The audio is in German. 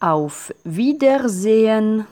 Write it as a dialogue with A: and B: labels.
A: Auf Wiedersehen.